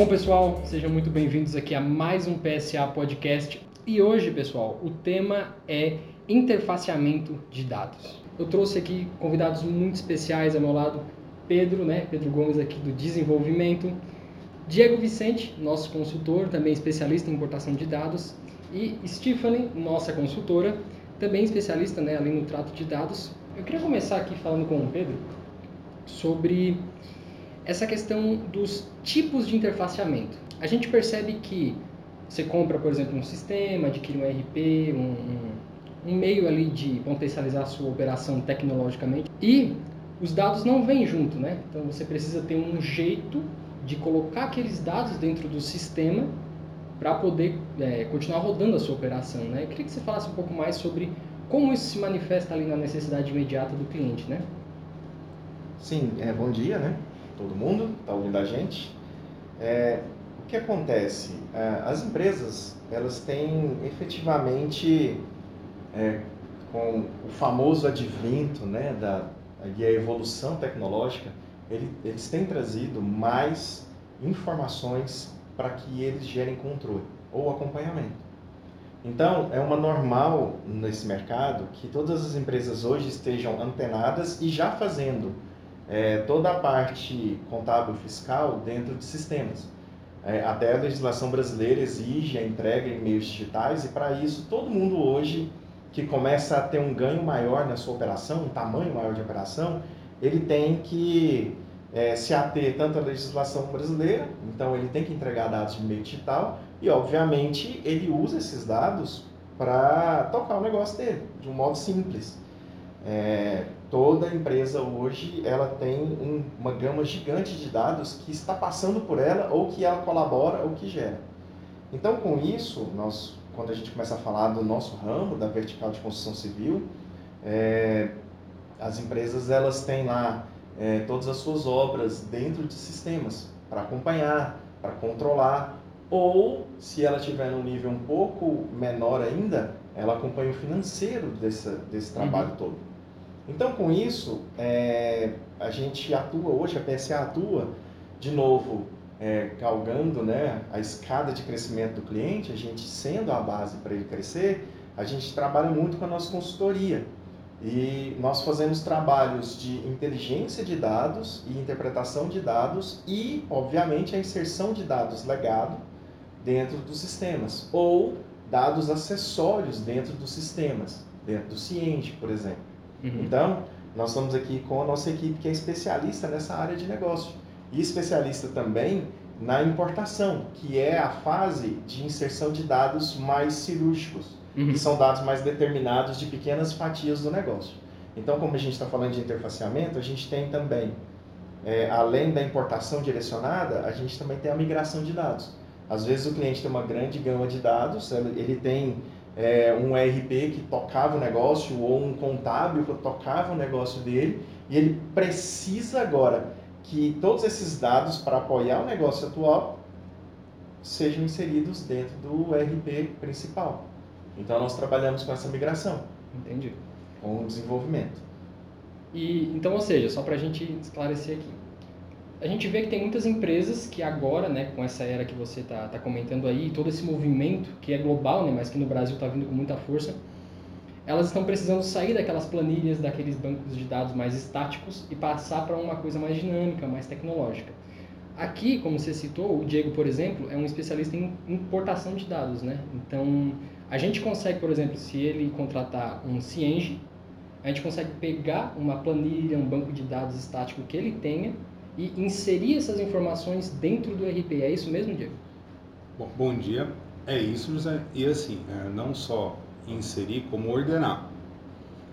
Bom, pessoal, sejam muito bem-vindos aqui a mais um PSA Podcast. E hoje, pessoal, o tema é interfaceamento de dados. Eu trouxe aqui convidados muito especiais ao meu lado, Pedro, né? Pedro Gomes aqui do desenvolvimento, Diego Vicente, nosso consultor, também especialista em importação de dados, e Stephanie, nossa consultora, também especialista né, ali no trato de dados. Eu queria começar aqui falando com o Pedro sobre essa questão dos tipos de interfaceamento. A gente percebe que você compra, por exemplo, um sistema, adquire um RP, um, um, um meio ali de potencializar a sua operação tecnologicamente e os dados não vêm junto, né? Então você precisa ter um jeito de colocar aqueles dados dentro do sistema para poder é, continuar rodando a sua operação, né? Eu queria que você falasse um pouco mais sobre como isso se manifesta ali na necessidade imediata do cliente, né? Sim, é, bom dia, né? Todo mundo está ouvindo a gente. É, o que acontece? É, as empresas, elas têm efetivamente, é, com o famoso advento né, da, e a evolução tecnológica, ele, eles têm trazido mais informações para que eles gerem controle ou acompanhamento. Então, é uma normal nesse mercado que todas as empresas hoje estejam antenadas e já fazendo é, toda a parte contábil fiscal dentro de sistemas. É, até a legislação brasileira exige a entrega em meios digitais e para isso todo mundo hoje que começa a ter um ganho maior na sua operação, um tamanho maior de operação, ele tem que é, se ater tanto à legislação brasileira, então ele tem que entregar dados de meio digital e, obviamente, ele usa esses dados para tocar o negócio dele, de um modo simples. É, toda empresa hoje ela tem um, uma gama gigante de dados que está passando por ela ou que ela colabora ou que gera. Então, com isso, nós, quando a gente começa a falar do nosso ramo, da vertical de construção civil, é, as empresas elas têm lá é, todas as suas obras dentro de sistemas para acompanhar, para controlar, ou se ela estiver num nível um pouco menor ainda, ela acompanha o financeiro desse, desse trabalho uhum. todo. Então, com isso, é, a gente atua hoje, a PSA atua, de novo, é, galgando né, a escada de crescimento do cliente, a gente sendo a base para ele crescer, a gente trabalha muito com a nossa consultoria. E nós fazemos trabalhos de inteligência de dados e interpretação de dados e, obviamente, a inserção de dados legado dentro dos sistemas ou dados acessórios dentro dos sistemas, dentro do Ciente, por exemplo. Uhum. Então, nós estamos aqui com a nossa equipe que é especialista nessa área de negócio e especialista também na importação, que é a fase de inserção de dados mais cirúrgicos uhum. que são dados mais determinados de pequenas fatias do negócio. Então, como a gente está falando de interfaceamento, a gente tem também, é, além da importação direcionada, a gente também tem a migração de dados. Às vezes o cliente tem uma grande gama de dados, ele tem é, um ERP que tocava o negócio ou um contábil que tocava o negócio dele e ele precisa agora que todos esses dados para apoiar o negócio atual sejam inseridos dentro do ERP principal. Então nós trabalhamos com essa migração. Entendi. Com o desenvolvimento. E então, ou seja, só para a gente esclarecer aqui, a gente vê que tem muitas empresas que agora, né, com essa era que você está tá comentando aí, todo esse movimento que é global, né, mas que no Brasil está vindo com muita força, elas estão precisando sair daquelas planilhas, daqueles bancos de dados mais estáticos e passar para uma coisa mais dinâmica, mais tecnológica. Aqui, como você citou, o Diego, por exemplo, é um especialista em importação de dados, né? Então, a gente consegue, por exemplo, se ele contratar um Cienge, a gente consegue pegar uma planilha, um banco de dados estático que ele tenha e inserir essas informações dentro do RP. É isso mesmo, Diego? Bom, bom dia. É isso, José. E assim, é, não só inserir, como ordenar.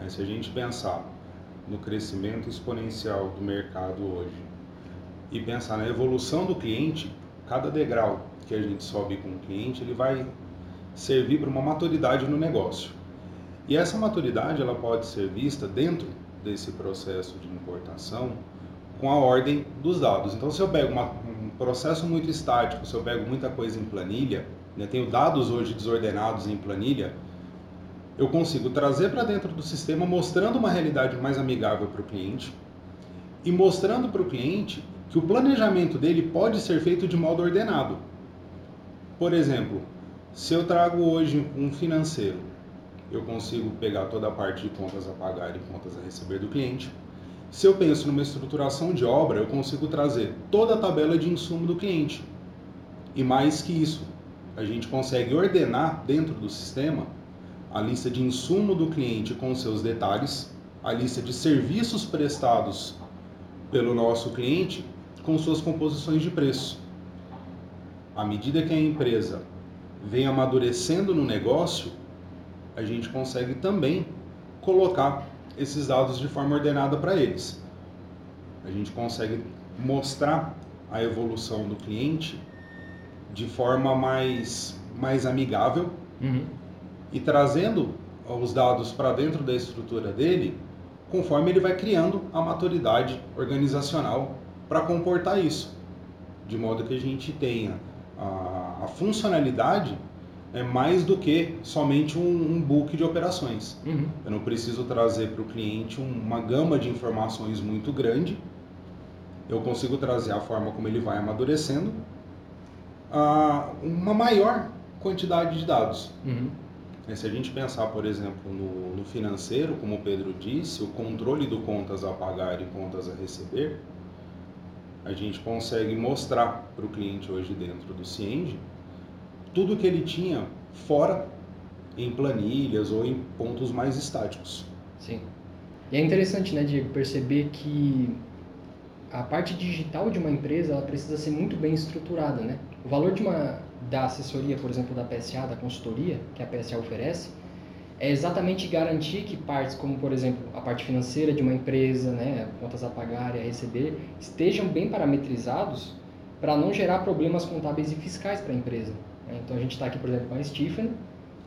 É, se a gente pensar no crescimento exponencial do mercado hoje e pensar na evolução do cliente, cada degrau que a gente sobe com o cliente, ele vai servir para uma maturidade no negócio. E essa maturidade ela pode ser vista dentro desse processo de importação com a ordem dos dados. Então, se eu pego uma, um processo muito estático, se eu pego muita coisa em planilha, né, tenho dados hoje desordenados em planilha, eu consigo trazer para dentro do sistema mostrando uma realidade mais amigável para o cliente e mostrando para o cliente que o planejamento dele pode ser feito de modo ordenado. Por exemplo, se eu trago hoje um financeiro, eu consigo pegar toda a parte de contas a pagar e contas a receber do cliente. Se eu penso numa estruturação de obra, eu consigo trazer toda a tabela de insumo do cliente. E mais que isso, a gente consegue ordenar dentro do sistema a lista de insumo do cliente com seus detalhes, a lista de serviços prestados pelo nosso cliente com suas composições de preço. À medida que a empresa vem amadurecendo no negócio, a gente consegue também colocar esses dados de forma ordenada para eles. A gente consegue mostrar a evolução do cliente de forma mais, mais amigável uhum. e trazendo os dados para dentro da estrutura dele conforme ele vai criando a maturidade organizacional para comportar isso, de modo que a gente tenha a, a funcionalidade é mais do que somente um, um book de operações. Uhum. Eu não preciso trazer para o cliente uma gama de informações muito grande. Eu consigo trazer a forma como ele vai amadurecendo a uma maior quantidade de dados. Uhum. Se a gente pensar, por exemplo, no, no, financeiro, como o Pedro disse, o controle do contas a pagar e contas a receber, a gente consegue mostrar para o cliente hoje dentro do Cienge tudo que ele tinha fora em planilhas ou em pontos mais estáticos. Sim. E é interessante, né, Diego, perceber que a parte digital de uma empresa ela precisa ser muito bem estruturada, né? O valor de uma da assessoria, por exemplo, da PSA, da consultoria que a PSA oferece, é exatamente garantir que partes como, por exemplo, a parte financeira de uma empresa, né, contas a pagar e a receber, estejam bem parametrizados para não gerar problemas contábeis e fiscais para a empresa. Né? Então a gente está aqui, por exemplo, com a Stephen,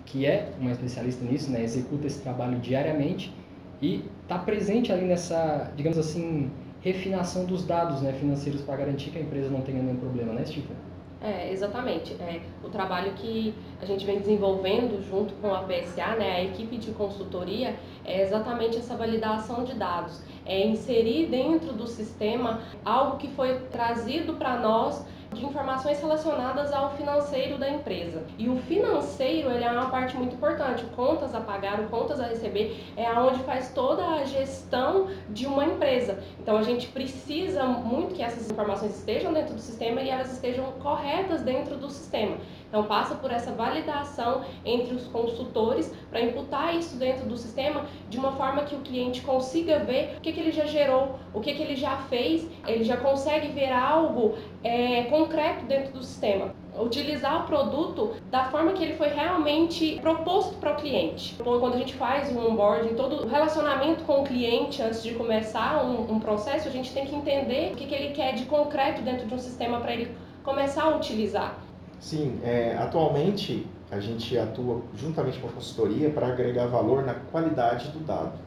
que é uma especialista nisso, né? executa esse trabalho diariamente e está presente ali nessa, digamos assim, refinação dos dados né, financeiros para garantir que a empresa não tenha nenhum problema, né, Stephen? É, exatamente. É, o trabalho que a gente vem desenvolvendo junto com a PSA, né, a equipe de consultoria, é exatamente essa validação de dados. É inserir dentro do sistema algo que foi trazido para nós de informações relacionadas ao financeiro da empresa. E o financeiro ele é uma parte muito importante. Contas a pagar, contas a receber é aonde faz toda a gestão de uma empresa. Então a gente precisa muito que essas informações estejam dentro do sistema e elas estejam corretas dentro do sistema. Então passa por essa validação entre os consultores para imputar isso dentro do sistema de uma forma que o cliente consiga ver o que, que ele já gerou, o que, que ele já fez, ele já consegue ver algo é, concreto dentro do sistema utilizar o produto da forma que ele foi realmente proposto para o cliente. Então, quando a gente faz o onboarding, todo o relacionamento com o cliente antes de começar um, um processo, a gente tem que entender o que, que ele quer de concreto dentro de um sistema para ele começar a utilizar. Sim, é, atualmente a gente atua juntamente com a consultoria para agregar valor na qualidade do dado.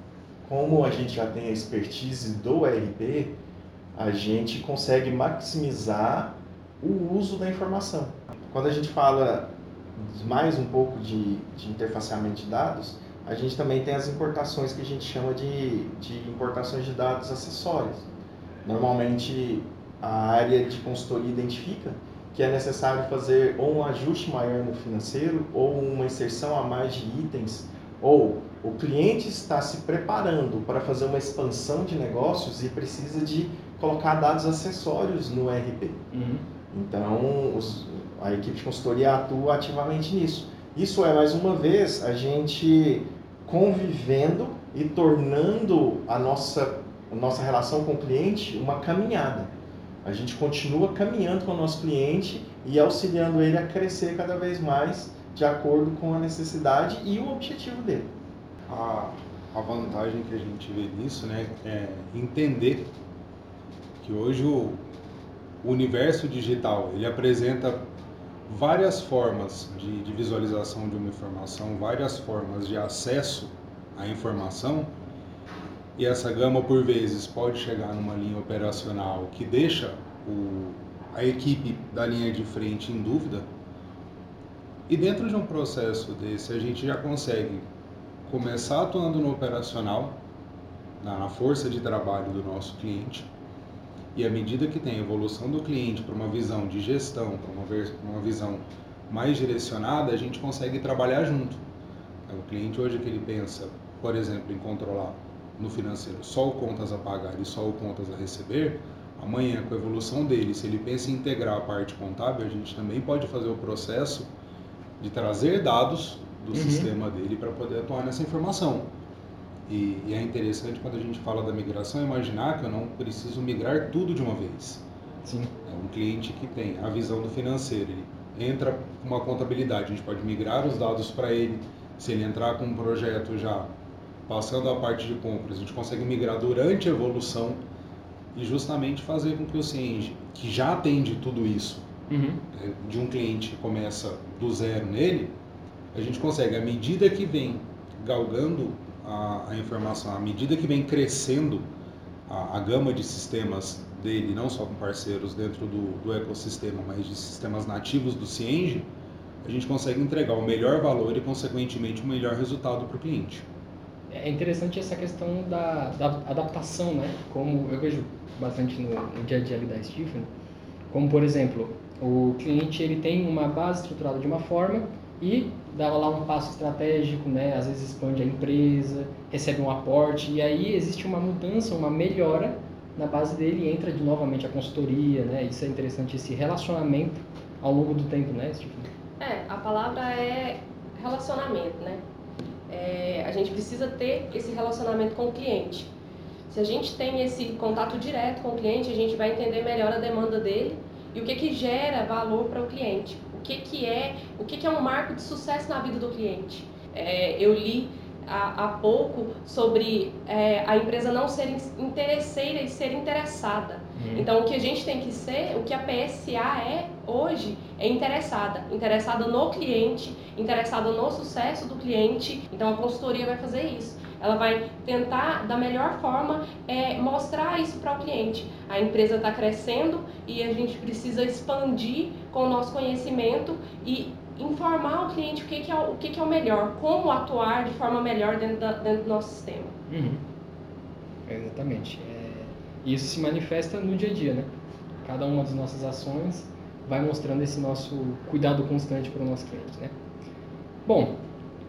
Como a gente já tem a expertise do ERP, a gente consegue maximizar o uso da informação. Quando a gente fala mais um pouco de, de interfaceamento de dados, a gente também tem as importações que a gente chama de, de importações de dados acessórios. Normalmente a área de consultoria identifica que é necessário fazer ou um ajuste maior no financeiro ou uma inserção a mais de itens, ou o cliente está se preparando para fazer uma expansão de negócios e precisa de colocar dados acessórios no ERP. Uhum. Então, os, a equipe de consultoria atua ativamente nisso. Isso é, mais uma vez, a gente convivendo e tornando a nossa, a nossa relação com o cliente uma caminhada. A gente continua caminhando com o nosso cliente e auxiliando ele a crescer cada vez mais de acordo com a necessidade e o objetivo dele. A, a vantagem que a gente vê nisso né, é entender que hoje o, o universo digital ele apresenta várias formas de, de visualização de uma informação, várias formas de acesso à informação e essa gama por vezes pode chegar numa linha operacional que deixa o, a equipe da linha de frente em dúvida. E dentro de um processo desse, a gente já consegue começar atuando no operacional, na força de trabalho do nosso cliente, E à medida que tem a evolução do cliente para uma visão de gestão, para uma, uma visão mais direcionada, a gente consegue trabalhar junto. O cliente hoje que ele pensa, por exemplo, em controlar no financeiro só o contas a pagar e só o contas a receber, amanhã com a evolução dele, se ele pensa em integrar a parte contábil, a gente também pode fazer o processo de trazer dados do uhum. sistema dele para poder atuar nessa informação. E, e, é interessante quando a gente fala da migração imaginar que eu não preciso migrar tudo de uma vez. Sim. É um cliente que tem a visão do financeiro, ele entra com uma contabilidade, a gente pode migrar os dados para ele. Se ele entrar com um projeto já passando a parte de compras, a gente consegue migrar durante a evolução e justamente fazer com que o CIENG, que já atende tudo isso, uhum. É, de um cliente que começa do zero nele, a gente consegue, à medida que vem galgando a, a informação, à medida que vem crescendo a, a, gama de sistemas dele, não só com parceiros dentro do, do ecossistema, mas de sistemas nativos do Cienge, a gente consegue entregar o melhor valor e, consequentemente, o melhor resultado para o cliente. É interessante essa questão da, da, adaptação, né? Como eu vejo bastante no, no dia a dia da Stephen, como por exemplo, o cliente ele tem uma base estruturada de uma forma e dá lá um passo estratégico, né? Às vezes expande a empresa, recebe um aporte e aí existe uma mudança, uma melhora na base dele entra de novamente a consultoria, né? Isso é interessante esse relacionamento ao longo do tempo, né, Stephen? É, a palavra é relacionamento, né? É, a gente precisa ter esse relacionamento com o cliente. Se a gente tem esse contato direto com o cliente, a gente vai entender melhor a demanda dele e o que que gera valor para o cliente. O que que é, o que que é um marco de sucesso na vida do cliente. É, eu li há, há pouco sobre é, a empresa não ser interesseira e ser interessada. Uhum. Então, o que a gente tem que ser, o que a PSA é hoje, é interessada. Interessada no cliente, interessada no sucesso do cliente. Então, a consultoria vai fazer isso. Ela vai tentar, da melhor forma, é, mostrar isso para o cliente. A empresa está crescendo e a gente precisa expandir com o nosso conhecimento e informar o cliente o que, que, é, o que, que é o melhor, como atuar de forma melhor dentro, da, dentro do nosso sistema. Uhum. Exatamente. É, isso se manifesta no dia a dia, né? Cada uma das nossas ações vai mostrando esse nosso cuidado constante para o nosso cliente, né? Bom,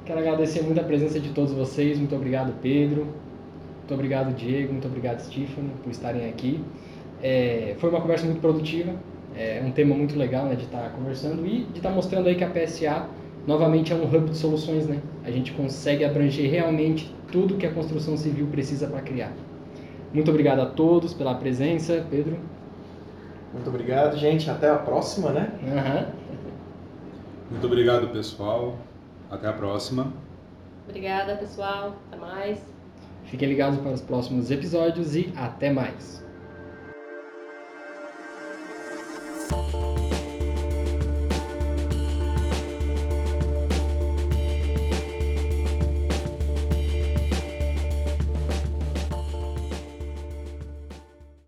quero agradecer muito a presença de todos vocês. Muito obrigado, Pedro. Muito obrigado, Diego. Muito obrigado, Stephanie, por estarem aqui. É, foi uma conversa muito produtiva é um tema muito legal né, de estar tá conversando e de estar tá mostrando aí que a PSA novamente é um hub de soluções, né? A gente consegue abranger realmente tudo que a construção civil precisa para criar. Muito obrigado a todos pela presença, Pedro. Muito obrigado, gente. Até a próxima, né? Uhum. Muito obrigado, pessoal. Até a próxima. Obrigada, pessoal. Até mais. Fiquem ligados para os próximos episódios e até mais.